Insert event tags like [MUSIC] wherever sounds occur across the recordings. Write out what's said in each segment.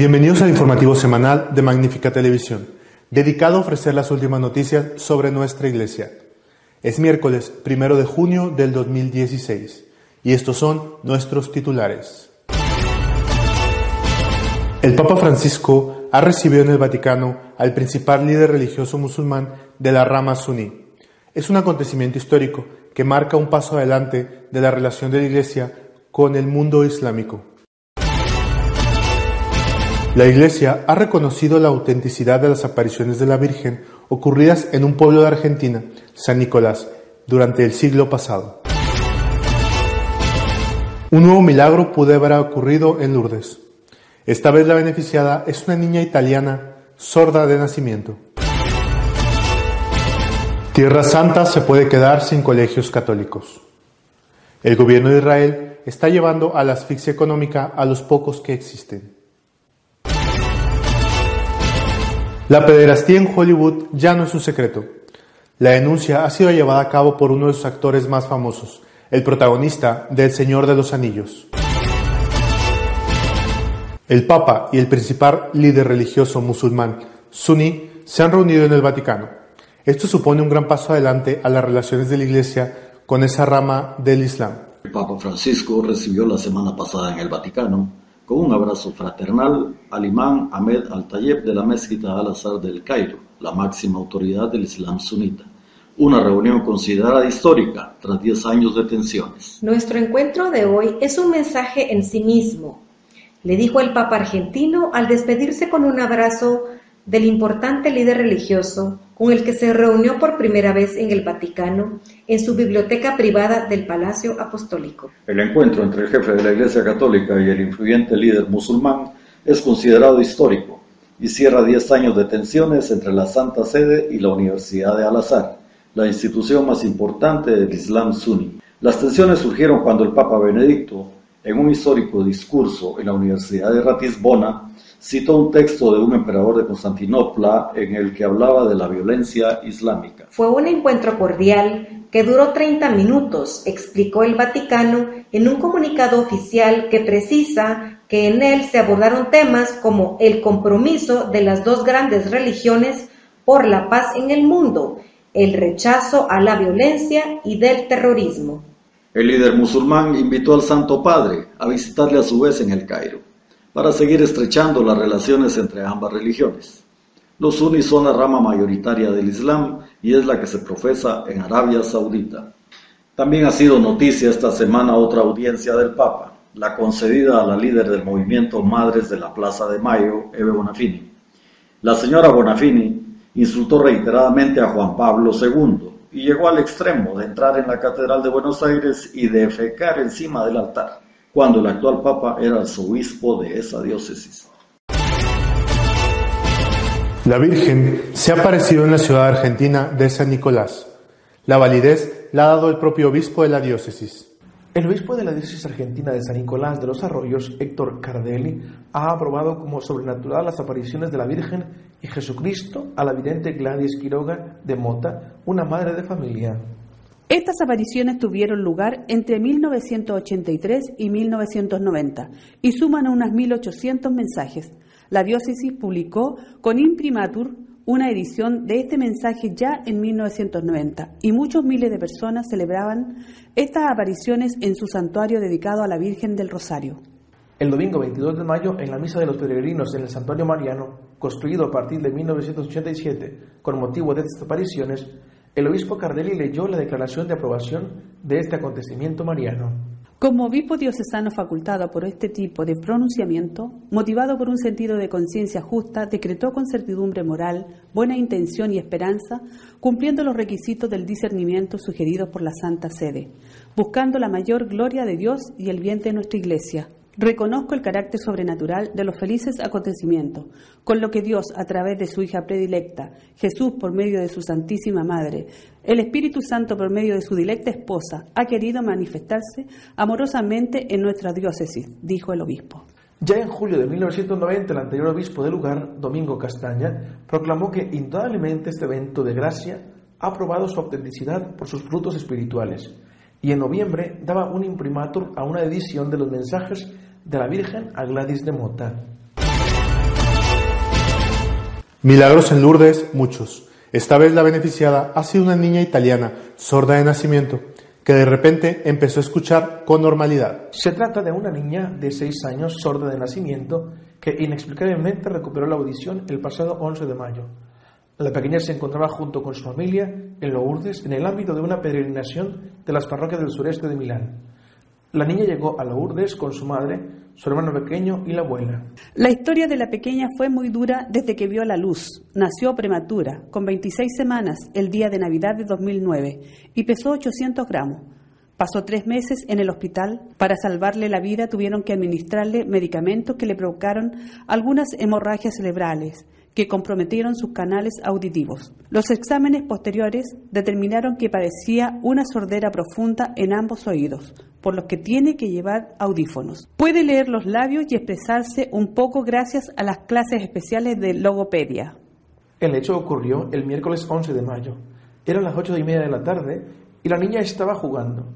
Bienvenidos al informativo semanal de Magnífica Televisión, dedicado a ofrecer las últimas noticias sobre nuestra iglesia. Es miércoles primero de junio del 2016 y estos son nuestros titulares. El Papa Francisco ha recibido en el Vaticano al principal líder religioso musulmán de la rama suní. Es un acontecimiento histórico que marca un paso adelante de la relación de la Iglesia con el mundo islámico. La Iglesia ha reconocido la autenticidad de las apariciones de la Virgen ocurridas en un pueblo de Argentina, San Nicolás, durante el siglo pasado. Un nuevo milagro pudo haber ocurrido en Lourdes. Esta vez la beneficiada es una niña italiana sorda de nacimiento. Tierra Santa se puede quedar sin colegios católicos. El gobierno de Israel está llevando a la asfixia económica a los pocos que existen. La pederastía en Hollywood ya no es un secreto. La denuncia ha sido llevada a cabo por uno de sus actores más famosos, el protagonista de El Señor de los Anillos. El Papa y el principal líder religioso musulmán suní se han reunido en el Vaticano. Esto supone un gran paso adelante a las relaciones de la Iglesia con esa rama del Islam. El Papa Francisco recibió la semana pasada en el Vaticano con un abrazo fraternal al imán Ahmed Al-Tayeb de la mezquita Al-Azhar del Cairo, la máxima autoridad del Islam sunita. Una reunión considerada histórica tras 10 años de tensiones. Nuestro encuentro de hoy es un mensaje en sí mismo, le dijo el Papa argentino al despedirse con un abrazo del importante líder religioso con el que se reunió por primera vez en el Vaticano en su biblioteca privada del Palacio Apostólico. El encuentro entre el jefe de la Iglesia Católica y el influyente líder musulmán es considerado histórico y cierra 10 años de tensiones entre la Santa Sede y la Universidad de Al-Azhar, la institución más importante del Islam suní. Las tensiones surgieron cuando el Papa Benedicto, en un histórico discurso en la Universidad de Ratisbona, citó un texto de un emperador de Constantinopla en el que hablaba de la violencia islámica. Fue un encuentro cordial que duró 30 minutos, explicó el Vaticano en un comunicado oficial que precisa que en él se abordaron temas como el compromiso de las dos grandes religiones por la paz en el mundo, el rechazo a la violencia y del terrorismo. El líder musulmán invitó al Santo Padre a visitarle a su vez en el Cairo para seguir estrechando las relaciones entre ambas religiones. Los suníes son la rama mayoritaria del Islam y es la que se profesa en Arabia Saudita. También ha sido noticia esta semana otra audiencia del Papa, la concedida a la líder del movimiento Madres de la Plaza de Mayo, Eve Bonafini. La señora Bonafini insultó reiteradamente a Juan Pablo II y llegó al extremo de entrar en la Catedral de Buenos Aires y defecar encima del altar cuando el actual Papa era arzobispo de esa diócesis. La Virgen se ha aparecido en la ciudad argentina de San Nicolás. La validez la ha dado el propio obispo de la diócesis. El obispo de la diócesis argentina de San Nicolás de los Arroyos, Héctor Cardelli, ha aprobado como sobrenatural las apariciones de la Virgen y Jesucristo a la vidente Gladys Quiroga de Mota, una madre de familia. Estas apariciones tuvieron lugar entre 1983 y 1990 y suman unas 1.800 mensajes. La diócesis publicó con imprimatur una edición de este mensaje ya en 1990 y muchos miles de personas celebraban estas apariciones en su santuario dedicado a la Virgen del Rosario. El domingo 22 de mayo, en la Misa de los Peregrinos en el Santuario Mariano, construido a partir de 1987 con motivo de estas apariciones, el obispo Cardelli leyó la declaración de aprobación de este acontecimiento mariano. Como obispo diocesano facultado por este tipo de pronunciamiento, motivado por un sentido de conciencia justa, decretó con certidumbre moral, buena intención y esperanza, cumpliendo los requisitos del discernimiento sugeridos por la Santa Sede, buscando la mayor gloria de Dios y el bien de nuestra Iglesia, Reconozco el carácter sobrenatural de los felices acontecimientos, con lo que Dios, a través de su hija predilecta, Jesús por medio de su Santísima Madre, el Espíritu Santo por medio de su dilecta esposa, ha querido manifestarse amorosamente en nuestra diócesis, dijo el obispo. Ya en julio de 1990, el anterior obispo del lugar, Domingo Castaña, proclamó que indudablemente este evento de gracia ha probado su autenticidad por sus frutos espirituales y en noviembre daba un imprimatur a una edición de los mensajes de la Virgen a Gladys de Mota. Milagros en Lourdes, muchos. Esta vez la beneficiada ha sido una niña italiana, sorda de nacimiento, que de repente empezó a escuchar con normalidad. Se trata de una niña de 6 años, sorda de nacimiento, que inexplicablemente recuperó la audición el pasado 11 de mayo. La pequeña se encontraba junto con su familia en Lourdes en el ámbito de una peregrinación de las parroquias del sureste de Milán. La niña llegó a Lourdes con su madre, su hermano pequeño y la abuela. La historia de la pequeña fue muy dura desde que vio la luz. Nació prematura, con 26 semanas, el día de Navidad de 2009, y pesó 800 gramos. Pasó tres meses en el hospital. Para salvarle la vida tuvieron que administrarle medicamentos que le provocaron algunas hemorragias cerebrales que comprometieron sus canales auditivos. Los exámenes posteriores determinaron que padecía una sordera profunda en ambos oídos, por lo que tiene que llevar audífonos. Puede leer los labios y expresarse un poco gracias a las clases especiales de logopedia. El hecho ocurrió el miércoles 11 de mayo. Eran las ocho y media de la tarde y la niña estaba jugando.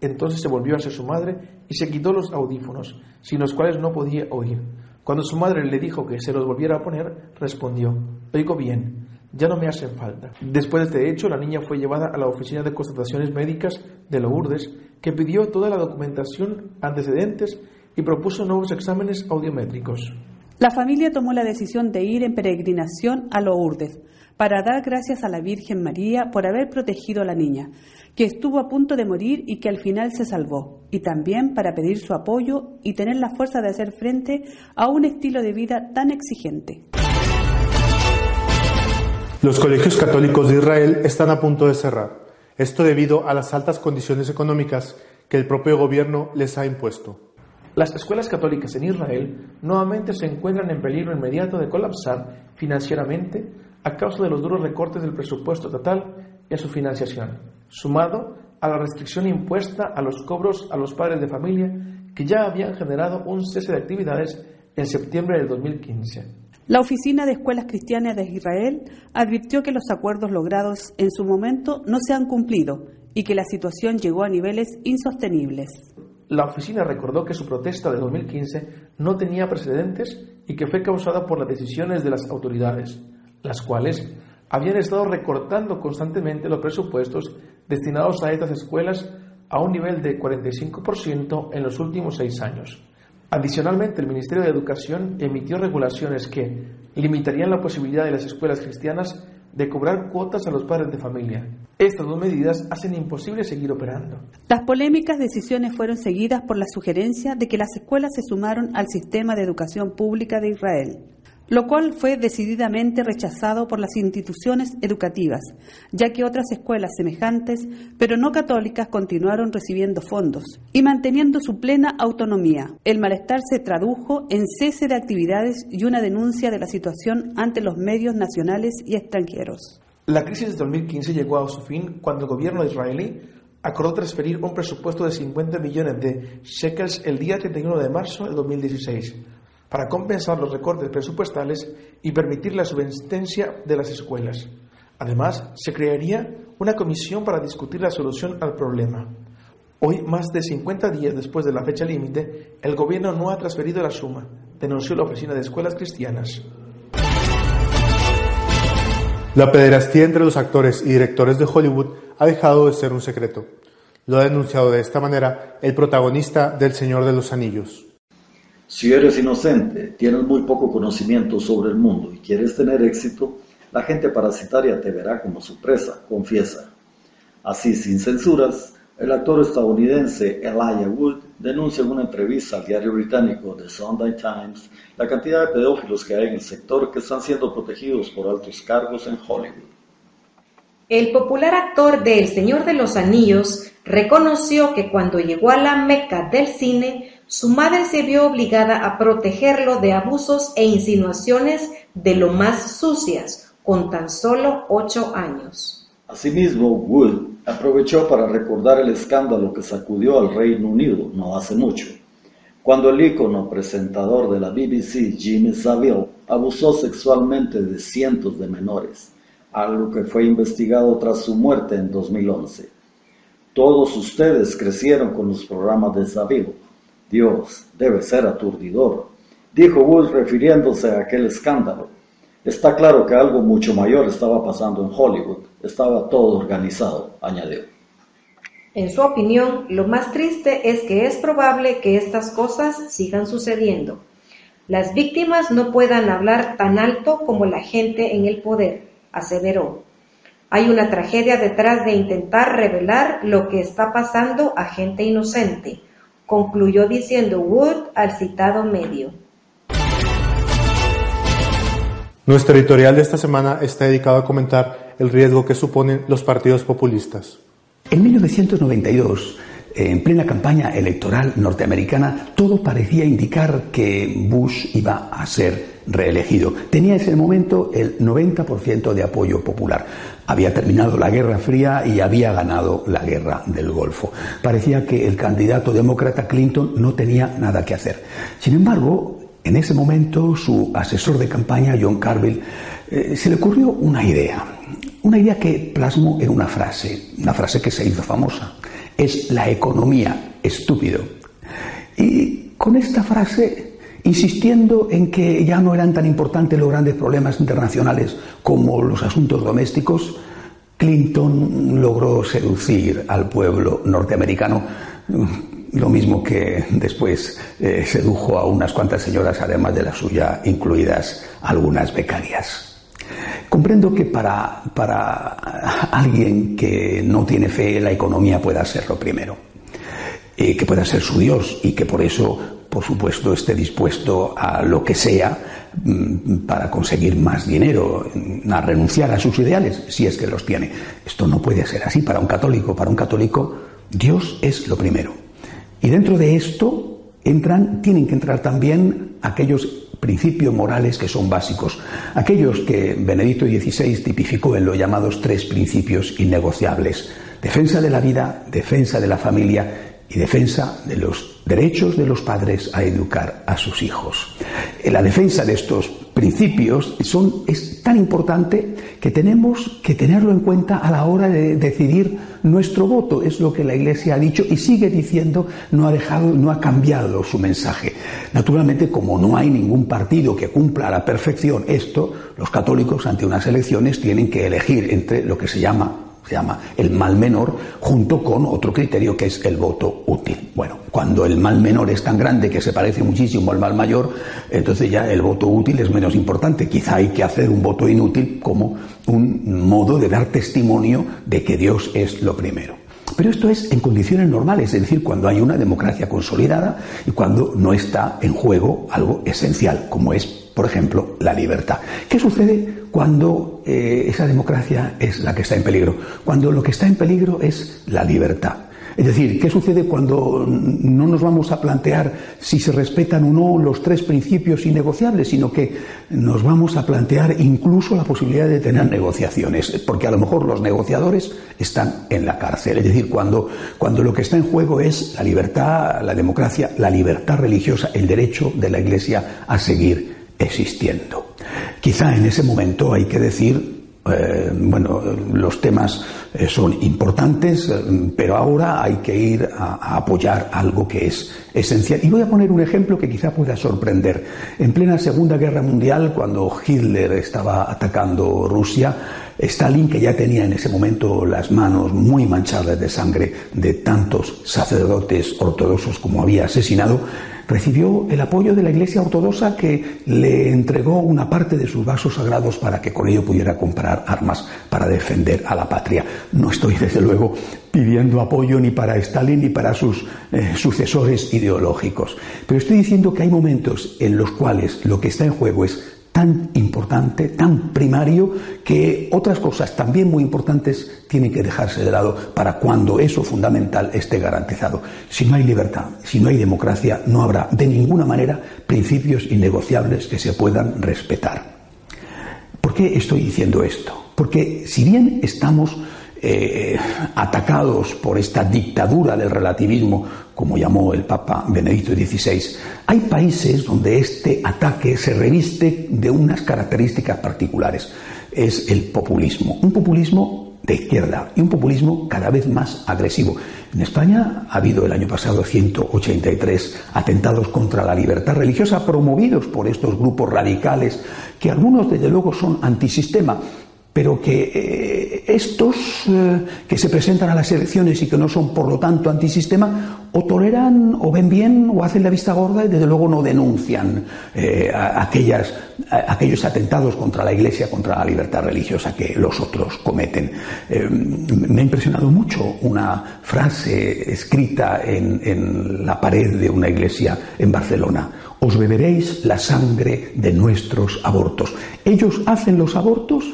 Entonces se volvió hacia su madre y se quitó los audífonos, sin los cuales no podía oír. Cuando su madre le dijo que se los volviera a poner, respondió, oigo bien, ya no me hacen falta. Después de este hecho, la niña fue llevada a la oficina de constataciones médicas de Lourdes, que pidió toda la documentación, antecedentes y propuso nuevos exámenes audiométricos. La familia tomó la decisión de ir en peregrinación a Lourdes para dar gracias a la Virgen María por haber protegido a la niña, que estuvo a punto de morir y que al final se salvó, y también para pedir su apoyo y tener la fuerza de hacer frente a un estilo de vida tan exigente. Los colegios católicos de Israel están a punto de cerrar, esto debido a las altas condiciones económicas que el propio gobierno les ha impuesto. Las escuelas católicas en Israel nuevamente se encuentran en peligro inmediato de colapsar financieramente a causa de los duros recortes del presupuesto estatal y a su financiación sumado a la restricción impuesta a los cobros a los padres de familia que ya habían generado un cese de actividades en septiembre del 2015. La Oficina de Escuelas Cristianas de Israel advirtió que los acuerdos logrados en su momento no se han cumplido y que la situación llegó a niveles insostenibles. La oficina recordó que su protesta de 2015 no tenía precedentes y que fue causada por las decisiones de las autoridades, las cuales habían estado recortando constantemente los presupuestos destinados a estas escuelas a un nivel de 45% en los últimos seis años. Adicionalmente, el Ministerio de Educación emitió regulaciones que limitarían la posibilidad de las escuelas cristianas de cobrar cuotas a los padres de familia. Estas dos medidas hacen imposible seguir operando. Las polémicas decisiones fueron seguidas por la sugerencia de que las escuelas se sumaron al sistema de educación pública de Israel lo cual fue decididamente rechazado por las instituciones educativas, ya que otras escuelas semejantes, pero no católicas, continuaron recibiendo fondos y manteniendo su plena autonomía. El malestar se tradujo en cese de actividades y una denuncia de la situación ante los medios nacionales y extranjeros. La crisis de 2015 llegó a su fin cuando el gobierno israelí acordó transferir un presupuesto de 50 millones de shekels el día 31 de marzo de 2016 para compensar los recortes presupuestales y permitir la subsistencia de las escuelas. Además, se crearía una comisión para discutir la solución al problema. Hoy, más de 50 días después de la fecha límite, el gobierno no ha transferido la suma, denunció la Oficina de Escuelas Cristianas. La pederastía entre los actores y directores de Hollywood ha dejado de ser un secreto. Lo ha denunciado de esta manera el protagonista del Señor de los Anillos. Si eres inocente, tienes muy poco conocimiento sobre el mundo y quieres tener éxito, la gente parasitaria te verá como su presa, confiesa. Así, sin censuras, el actor estadounidense Elijah Wood denuncia en una entrevista al diario británico The Sunday Times la cantidad de pedófilos que hay en el sector que están siendo protegidos por altos cargos en Hollywood. El popular actor de El Señor de los Anillos reconoció que cuando llegó a la meca del cine, su madre se vio obligada a protegerlo de abusos e insinuaciones de lo más sucias, con tan solo ocho años. Asimismo, Wood aprovechó para recordar el escándalo que sacudió al Reino Unido no hace mucho, cuando el ícono presentador de la BBC, Jimmy Savile, abusó sexualmente de cientos de menores, algo que fue investigado tras su muerte en 2011. Todos ustedes crecieron con los programas de Savile. Dios debe ser aturdidor, dijo Wood refiriéndose a aquel escándalo. Está claro que algo mucho mayor estaba pasando en Hollywood. Estaba todo organizado, añadió. En su opinión, lo más triste es que es probable que estas cosas sigan sucediendo. Las víctimas no puedan hablar tan alto como la gente en el poder, aseveró. Hay una tragedia detrás de intentar revelar lo que está pasando a gente inocente, concluyó diciendo Wood al citado medio. Nuestro editorial de esta semana está dedicado a comentar el riesgo que suponen los partidos populistas. En 1992, en plena campaña electoral norteamericana, todo parecía indicar que Bush iba a ser reelegido. Tenía en ese momento el 90% de apoyo popular. Había terminado la Guerra Fría y había ganado la Guerra del Golfo. Parecía que el candidato demócrata Clinton no tenía nada que hacer. Sin embargo, en ese momento, su asesor de campaña, John Carville, eh, se le ocurrió una idea, una idea que plasmó en una frase, una frase que se hizo famosa. Es la economía, estúpido. Y con esta frase, insistiendo en que ya no eran tan importantes los grandes problemas internacionales como los asuntos domésticos, Clinton logró seducir al pueblo norteamericano lo mismo que después eh, sedujo a unas cuantas señoras, además de la suya, incluidas algunas becarias. Comprendo que para, para alguien que no tiene fe la economía pueda ser lo primero, eh, que pueda ser su Dios y que por eso, por supuesto, esté dispuesto a lo que sea mm, para conseguir más dinero, a renunciar a sus ideales, si es que los tiene. Esto no puede ser así para un católico. Para un católico, Dios es lo primero. Y dentro de esto entran, tienen que entrar también aquellos principios morales que son básicos, aquellos que Benedicto XVI tipificó en los llamados tres principios innegociables, defensa de la vida, defensa de la familia y defensa de los derechos de los padres a educar a sus hijos. La defensa de estos principios son, es tan importante que tenemos que tenerlo en cuenta a la hora de decidir nuestro voto. Es lo que la Iglesia ha dicho y sigue diciendo, no ha dejado, no ha cambiado su mensaje. Naturalmente, como no hay ningún partido que cumpla a la perfección esto, los católicos ante unas elecciones tienen que elegir entre lo que se llama se llama el mal menor, junto con otro criterio que es el voto útil. Bueno, cuando el mal menor es tan grande que se parece muchísimo al mal mayor, entonces ya el voto útil es menos importante. Quizá hay que hacer un voto inútil como un modo de dar testimonio de que Dios es lo primero. Pero esto es en condiciones normales, es decir, cuando hay una democracia consolidada y cuando no está en juego algo esencial, como es, por ejemplo, la libertad. ¿Qué sucede cuando eh, esa democracia es la que está en peligro? Cuando lo que está en peligro es la libertad. Es decir, ¿qué sucede cuando no nos vamos a plantear si se respetan o no los tres principios innegociables, sino que nos vamos a plantear incluso la posibilidad de tener negociaciones? Porque a lo mejor los negociadores están en la cárcel. Es decir, cuando, cuando lo que está en juego es la libertad, la democracia, la libertad religiosa, el derecho de la Iglesia a seguir existiendo. Quizá en ese momento hay que decir eh, bueno, los temas eh, son importantes, eh, pero ahora hay que ir a, apoyar algo que es esencial. Y voy a poner un ejemplo que quizá pueda sorprender. En plena Segunda Guerra Mundial, cuando Hitler estaba atacando Rusia, Stalin, que ya tenía en ese momento las manos muy manchadas de sangre de tantos sacerdotes ortodoxos como había asesinado, recibió el apoyo de la Iglesia Ortodoxa que le entregó una parte de sus vasos sagrados para que con ello pudiera comprar armas para defender a la patria. No estoy, [LAUGHS] desde luego, pidiendo apoyo ni para Stalin ni para sus eh, sucesores ideológicos, pero estoy diciendo que hay momentos en los cuales lo que está en juego es tan importante, tan primario, que otras cosas también muy importantes tienen que dejarse de lado para cuando eso fundamental esté garantizado. Si no hay libertad, si no hay democracia, no habrá de ninguna manera principios innegociables que se puedan respetar. ¿Por qué estoy diciendo esto? Porque si bien estamos eh, atacados por esta dictadura del relativismo, como llamó el Papa Benedicto XVI, hay países donde este ataque se reviste de unas características particulares. Es el populismo, un populismo de izquierda y un populismo cada vez más agresivo. En España ha habido el año pasado 183 atentados contra la libertad religiosa promovidos por estos grupos radicales que algunos desde luego son antisistema pero que eh, estos eh, que se presentan a las elecciones y que no son por lo tanto antisistema o toleran o ven bien o hacen la vista gorda y desde luego no denuncian eh, aquellas, aquellos atentados contra la Iglesia, contra la libertad religiosa que los otros cometen. me ha impresionado mucho una frase escrita en, en la pared de una iglesia en Barcelona. Os beberéis la sangre de nuestros abortos. Ellos hacen los abortos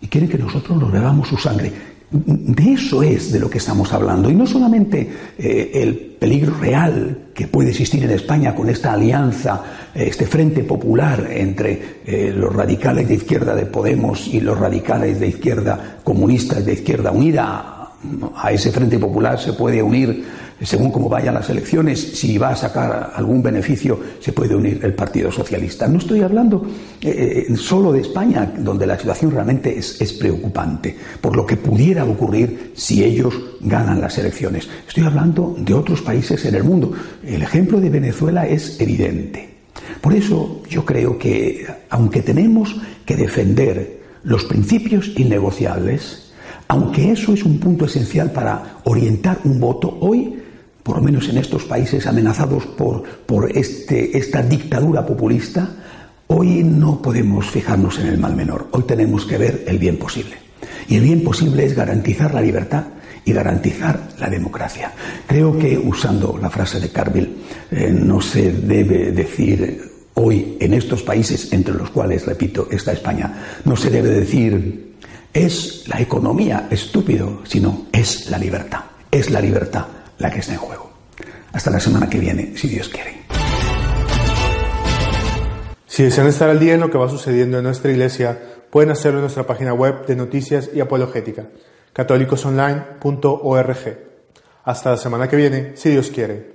y quieren que nosotros nos bebamos su sangre. De eso es de lo que estamos hablando. Y no solamente eh, el peligro real que puede existir en España con esta alianza, eh, este frente popular entre eh, los radicales de izquierda de Podemos y los radicales de izquierda comunistas de izquierda unida. A ese frente popular se puede unir según cómo vayan las elecciones, si va a sacar algún beneficio, se puede unir el Partido Socialista. No estoy hablando eh, eh, solo de España, donde la situación realmente es, es preocupante, por lo que pudiera ocurrir si ellos ganan las elecciones. Estoy hablando de otros países en el mundo. El ejemplo de Venezuela es evidente. Por eso yo creo que, aunque tenemos que defender los principios innegociables, aunque eso es un punto esencial para orientar un voto, hoy por lo menos en estos países amenazados por, este, esta dictadura populista, hoy no podemos fijarnos en el mal menor, hoy tenemos que ver el bien posible. Y el bien posible es garantizar la libertad y garantizar la democracia. Creo que, usando la frase de Carville, eh, no se debe decir hoy en estos países, entre los cuales, repito, está España, no se debe decir es la economía estúpido, sino es la libertad. Es la libertad la que está en juego. Hasta la semana que viene, si Dios quiere. Si desean estar al día en lo que va sucediendo en nuestra iglesia, pueden hacerlo en nuestra página web de noticias y apologética, católicosonline.org. Hasta la semana que viene, si Dios quiere.